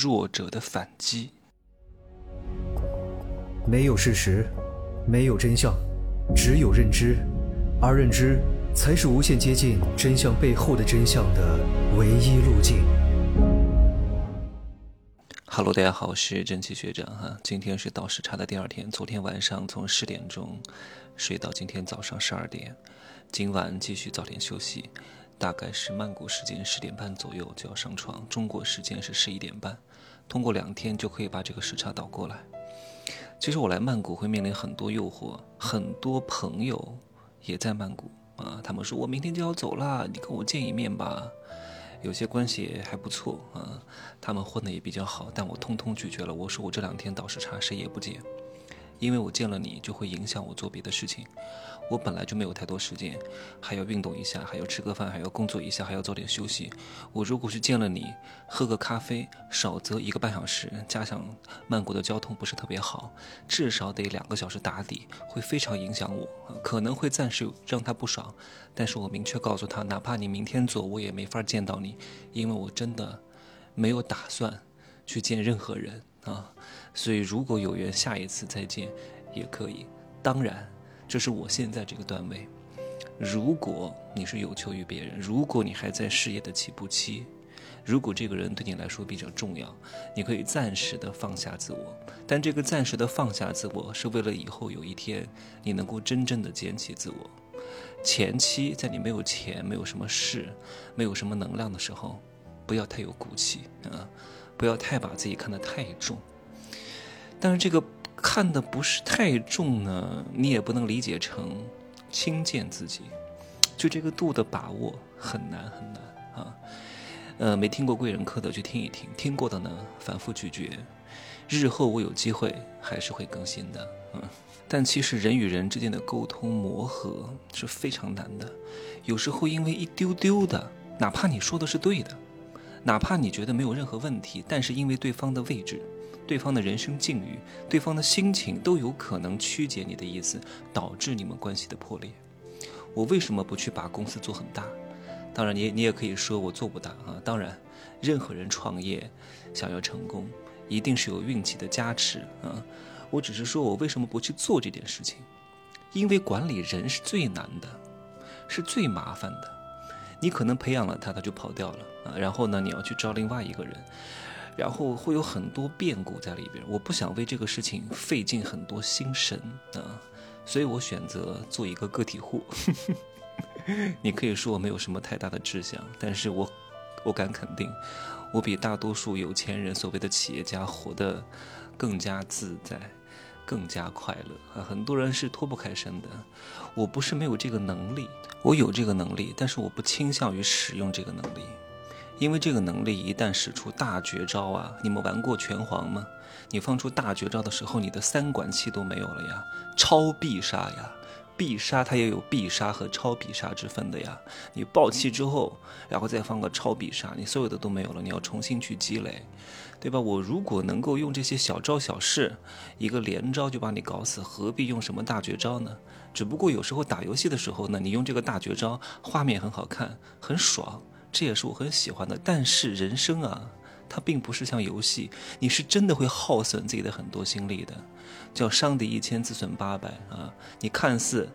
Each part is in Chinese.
弱者的反击。没有事实，没有真相，只有认知，而认知才是无限接近真相背后的真相的唯一路径。Hello，大家好，我是正气学长哈。今天是倒时差的第二天，昨天晚上从十点钟睡到今天早上十二点，今晚继续早点休息。大概是曼谷时间十点半左右就要上床，中国时间是十一点半，通过两天就可以把这个时差倒过来。其实我来曼谷会面临很多诱惑，很多朋友也在曼谷啊，他们说我明天就要走啦，你跟我见一面吧。有些关系还不错啊，他们混的也比较好，但我通通拒绝了。我说我这两天倒时差，谁也不见。因为我见了你，就会影响我做别的事情。我本来就没有太多时间，还要运动一下，还要吃个饭，还要工作一下，还要早点休息。我如果是见了你，喝个咖啡，少则一个半小时，加上曼谷的交通不是特别好，至少得两个小时打底，会非常影响我，可能会暂时让他不爽。但是我明确告诉他，哪怕你明天走，我也没法见到你，因为我真的没有打算去见任何人。啊，所以如果有缘，下一次再见也可以。当然，这是我现在这个段位。如果你是有求于别人，如果你还在事业的起步期，如果这个人对你来说比较重要，你可以暂时的放下自我。但这个暂时的放下自我，是为了以后有一天你能够真正的捡起自我。前期在你没有钱、没有什么事、没有什么能量的时候，不要太有骨气啊。不要太把自己看得太重，但是这个看的不是太重呢，你也不能理解成轻贱自己，就这个度的把握很难很难啊。呃，没听过贵人课的去听一听，听过的呢反复咀嚼。日后我有机会还是会更新的，嗯。但其实人与人之间的沟通磨合是非常难的，有时候因为一丢丢的，哪怕你说的是对的。哪怕你觉得没有任何问题，但是因为对方的位置、对方的人生境遇、对方的心情都有可能曲解你的意思，导致你们关系的破裂。我为什么不去把公司做很大？当然，你你也可以说我做不大啊。当然，任何人创业想要成功，一定是有运气的加持啊。我只是说我为什么不去做这件事情？因为管理人是最难的，是最麻烦的。你可能培养了他，他就跑掉了啊。然后呢，你要去招另外一个人，然后会有很多变故在里边。我不想为这个事情费尽很多心神啊，所以我选择做一个个体户。你可以说我没有什么太大的志向，但是我我敢肯定，我比大多数有钱人所谓的企业家活得更加自在。更加快乐啊！很多人是脱不开身的。我不是没有这个能力，我有这个能力，但是我不倾向于使用这个能力，因为这个能力一旦使出大绝招啊！你们玩过拳皇吗？你放出大绝招的时候，你的三管气都没有了呀，超必杀呀！必杀它也有必杀和超必杀之分的呀。你爆气之后，然后再放个超必杀，你所有的都没有了，你要重新去积累，对吧？我如果能够用这些小招小式，一个连招就把你搞死，何必用什么大绝招呢？只不过有时候打游戏的时候呢，你用这个大绝招，画面很好看，很爽，这也是我很喜欢的。但是人生啊。它并不是像游戏，你是真的会耗损自己的很多心力的，叫伤敌一千自损八百啊！你看似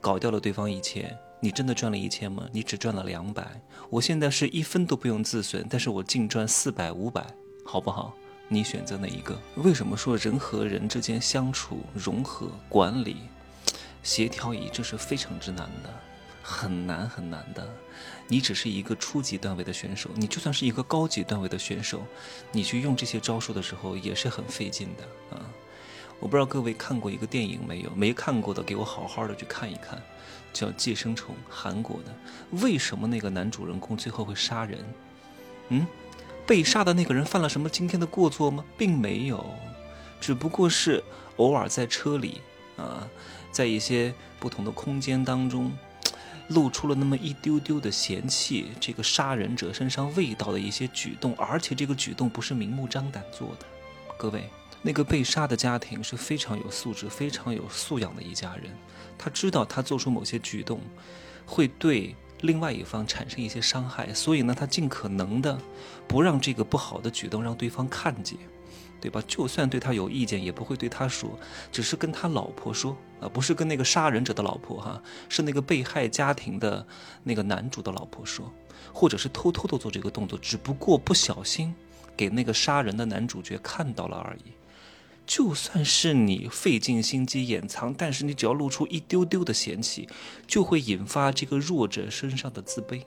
搞掉了对方一千，你真的赚了一千吗？你只赚了两百。我现在是一分都不用自损，但是我净赚四百五百，好不好？你选择哪一个？为什么说人和人之间相处、融合、管理、协调一致是非常之难的？很难很难的，你只是一个初级段位的选手，你就算是一个高级段位的选手，你去用这些招数的时候也是很费劲的啊！我不知道各位看过一个电影没有？没看过的，给我好好的去看一看，叫《寄生虫》，韩国的。为什么那个男主人公最后会杀人？嗯，被杀的那个人犯了什么惊天的过错吗？并没有，只不过是偶尔在车里啊，在一些不同的空间当中。露出了那么一丢丢的嫌弃这个杀人者身上味道的一些举动，而且这个举动不是明目张胆做的。各位，那个被杀的家庭是非常有素质、非常有素养的一家人，他知道他做出某些举动会对另外一方产生一些伤害，所以呢，他尽可能的不让这个不好的举动让对方看见，对吧？就算对他有意见，也不会对他说，只是跟他老婆说啊，不是跟那个杀人者的老婆哈，是那个被害家庭的那个男主的老婆说，或者是偷偷的做这个动作，只不过不小心给那个杀人的男主角看到了而已。就算是你费尽心机掩藏，但是你只要露出一丢丢的嫌弃，就会引发这个弱者身上的自卑。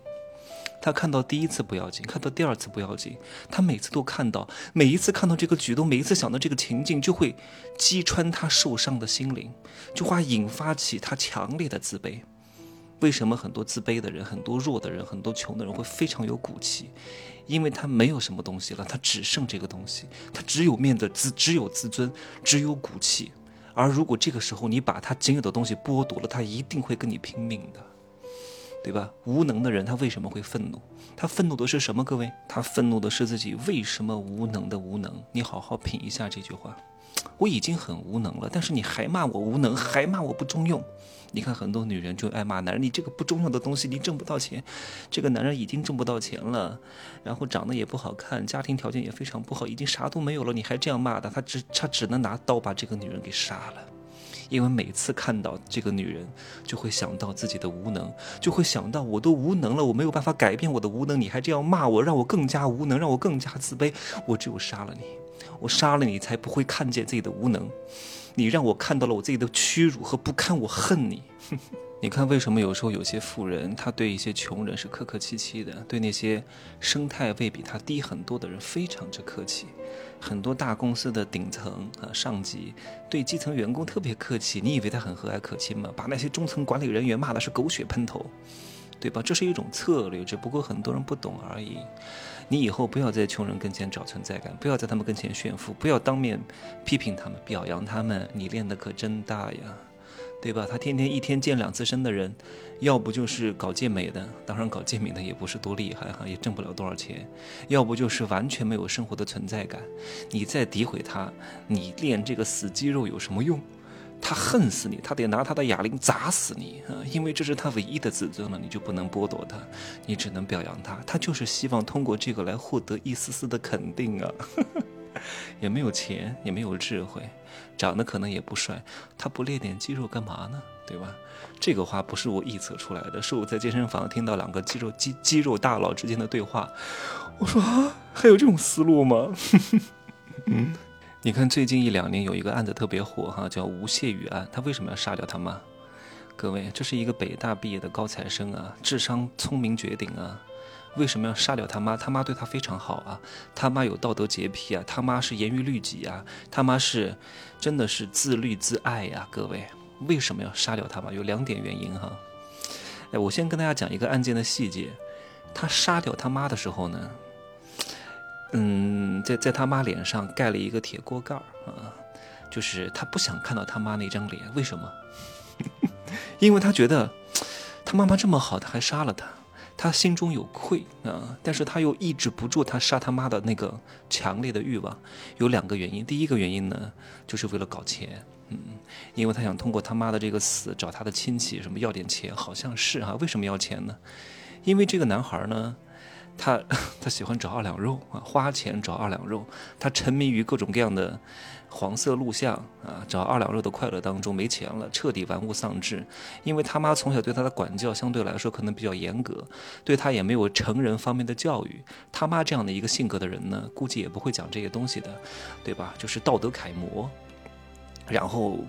他看到第一次不要紧，看到第二次不要紧，他每次都看到，每一次看到这个举动，每一次想到这个情境，就会击穿他受伤的心灵，就会引发起他强烈的自卑。为什么很多自卑的人、很多弱的人、很多穷的人会非常有骨气？因为他没有什么东西了，他只剩这个东西，他只有面子、自只有自尊、只有骨气。而如果这个时候你把他仅有的东西剥夺了，他一定会跟你拼命的，对吧？无能的人他为什么会愤怒？他愤怒的是什么？各位，他愤怒的是自己为什么无能的无能。你好好品一下这句话。我已经很无能了，但是你还骂我无能，还骂我不中用。你看很多女人就爱骂男人，你这个不中用的东西，你挣不到钱。这个男人已经挣不到钱了，然后长得也不好看，家庭条件也非常不好，已经啥都没有了，你还这样骂他，他只他只能拿刀把这个女人给杀了。因为每次看到这个女人，就会想到自己的无能，就会想到我都无能了，我没有办法改变我的无能，你还这样骂我，让我更加无能，让我更加自卑，我只有杀了你。我杀了你，才不会看见自己的无能。你让我看到了我自己的屈辱和不堪，我恨你。你看，为什么有时候有些富人他对一些穷人是客客气气的，对那些生态位比他低很多的人非常之客气？很多大公司的顶层啊上级对基层员工特别客气，你以为他很和蔼可亲吗？把那些中层管理人员骂的是狗血喷头，对吧？这是一种策略，只不过很多人不懂而已。你以后不要在穷人跟前找存在感，不要在他们跟前炫富，不要当面批评他们、表扬他们。你练的可真大呀，对吧？他天天一天健两次身的人，要不就是搞健美的，当然搞健美的也不是多厉害哈，也挣不了多少钱；要不就是完全没有生活的存在感。你再诋毁他，你练这个死肌肉有什么用？他恨死你，他得拿他的哑铃砸死你啊！因为这是他唯一的自尊了，你就不能剥夺他，你只能表扬他。他就是希望通过这个来获得一丝丝的肯定啊！也没有钱，也没有智慧，长得可能也不帅，他不练点肌肉干嘛呢？对吧？这个话不是我臆测出来的，是我在健身房听到两个肌肉肌肌肉大佬之间的对话。我说啊，还有这种思路吗？嗯。你看，最近一两年有一个案子特别火哈，叫吴谢宇案。他为什么要杀掉他妈？各位，这是一个北大毕业的高材生啊，智商聪明绝顶啊，为什么要杀掉他妈？他妈对他非常好啊，他妈有道德洁癖啊，他妈是严于律己啊，他妈是真的是自律自爱呀。各位，为什么要杀掉他妈？有两点原因哈。哎，我先跟大家讲一个案件的细节。他杀掉他妈的时候呢？嗯，在在他妈脸上盖了一个铁锅盖儿啊，就是他不想看到他妈那张脸。为什么？因为他觉得他妈妈这么好，他还杀了他，他心中有愧啊。但是他又抑制不住他杀他妈的那个强烈的欲望。有两个原因，第一个原因呢，就是为了搞钱，嗯，因为他想通过他妈的这个死找他的亲戚什么要点钱，好像是哈。为什么要钱呢？因为这个男孩呢。他 他喜欢找二两肉啊，花钱找二两肉。他沉迷于各种各样的黄色录像啊，找二两肉的快乐当中，没钱了，彻底玩物丧志。因为他妈从小对他的管教相对来说可能比较严格，对他也没有成人方面的教育。他妈这样的一个性格的人呢，估计也不会讲这些东西的，对吧？就是道德楷模。然后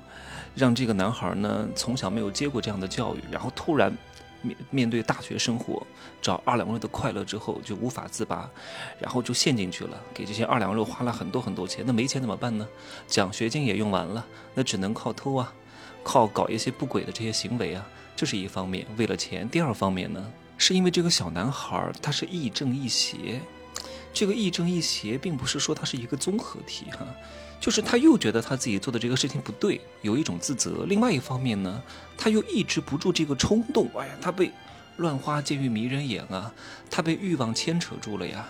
让这个男孩呢，从小没有接过这样的教育，然后突然。面面对大学生活，找二两肉的快乐之后就无法自拔，然后就陷进去了，给这些二两肉花了很多很多钱。那没钱怎么办呢？奖学金也用完了，那只能靠偷啊，靠搞一些不轨的这些行为啊。这是一方面，为了钱。第二方面呢，是因为这个小男孩他是亦正亦邪，这个亦正亦邪并不是说他是一个综合体哈。就是他又觉得他自己做的这个事情不对，有一种自责。另外一方面呢，他又抑制不住这个冲动。哎呀，他被乱花渐欲迷人眼啊，他被欲望牵扯住了呀，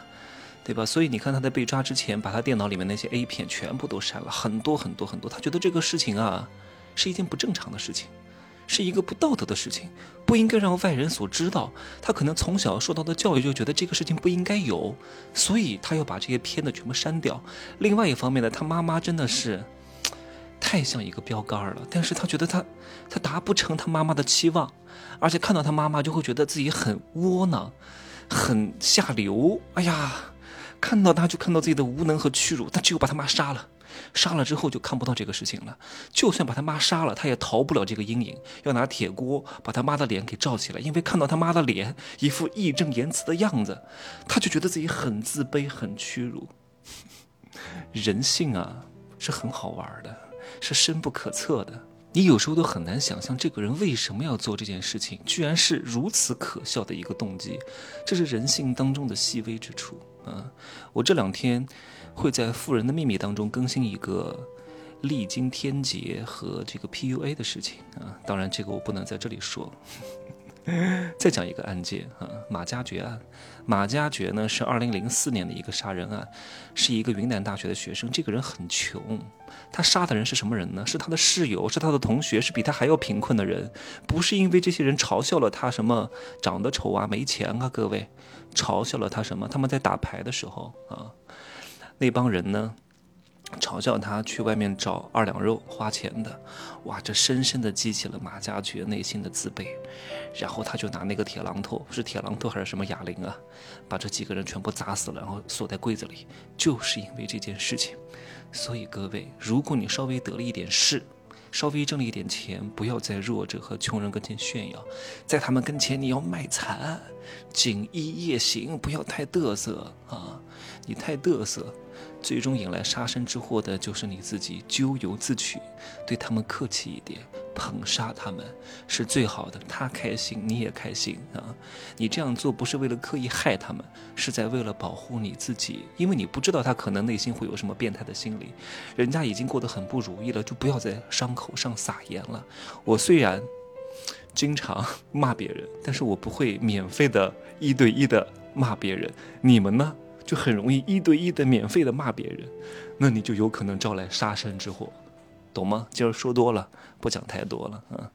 对吧？所以你看他在被抓之前，把他电脑里面那些 A 片全部都删了，很多很多很多。他觉得这个事情啊，是一件不正常的事情，是一个不道德的事情，不应该让外人所知道。他可能从小受到的教育就觉得这个事情不应该有，所以他要把这些片子全部删掉。另外一方面呢，他妈妈真的是太像一个标杆了，但是他觉得他他达不成他妈妈的期望，而且看到他妈妈就会觉得自己很窝囊，很下流。哎呀，看到他就看到自己的无能和屈辱，他只有把他妈杀了。杀了之后就看不到这个事情了，就算把他妈杀了，他也逃不了这个阴影。要拿铁锅把他妈的脸给罩起来，因为看到他妈的脸一副义正言辞的样子，他就觉得自己很自卑、很屈辱。人性啊，是很好玩的，是深不可测的。你有时候都很难想象这个人为什么要做这件事情，居然是如此可笑的一个动机。这是人性当中的细微之处啊！我这两天。会在《富人的秘密》当中更新一个历经天劫和这个 PUA 的事情啊，当然这个我不能在这里说。再讲一个案件啊，马加爵案。马加爵呢是2004年的一个杀人案，是一个云南大学的学生。这个人很穷，他杀的人是什么人呢？是他的室友，是他的同学，是比他还要贫困的人。不是因为这些人嘲笑了他什么长得丑啊、没钱啊，各位，嘲笑了他什么？他们在打牌的时候啊。那帮人呢，嘲笑他去外面找二两肉花钱的，哇，这深深的激起了马加爵内心的自卑，然后他就拿那个铁榔头，是铁榔头还是什么哑铃啊，把这几个人全部砸死了，然后锁在柜子里，就是因为这件事情。所以各位，如果你稍微得了一点势，稍微挣了一点钱，不要在弱者和穷人跟前炫耀，在他们跟前你要卖惨，锦衣夜行，不要太嘚瑟啊，你太嘚瑟。最终引来杀身之祸的就是你自己，咎由自取。对他们客气一点，捧杀他们是最好的。他开心，你也开心啊！你这样做不是为了刻意害他们，是在为了保护你自己，因为你不知道他可能内心会有什么变态的心理。人家已经过得很不如意了，就不要在伤口上撒盐了。我虽然经常骂别人，但是我不会免费的一对一的骂别人。你们呢？就很容易一对一的免费的骂别人，那你就有可能招来杀身之祸，懂吗？今儿说多了，不讲太多了啊。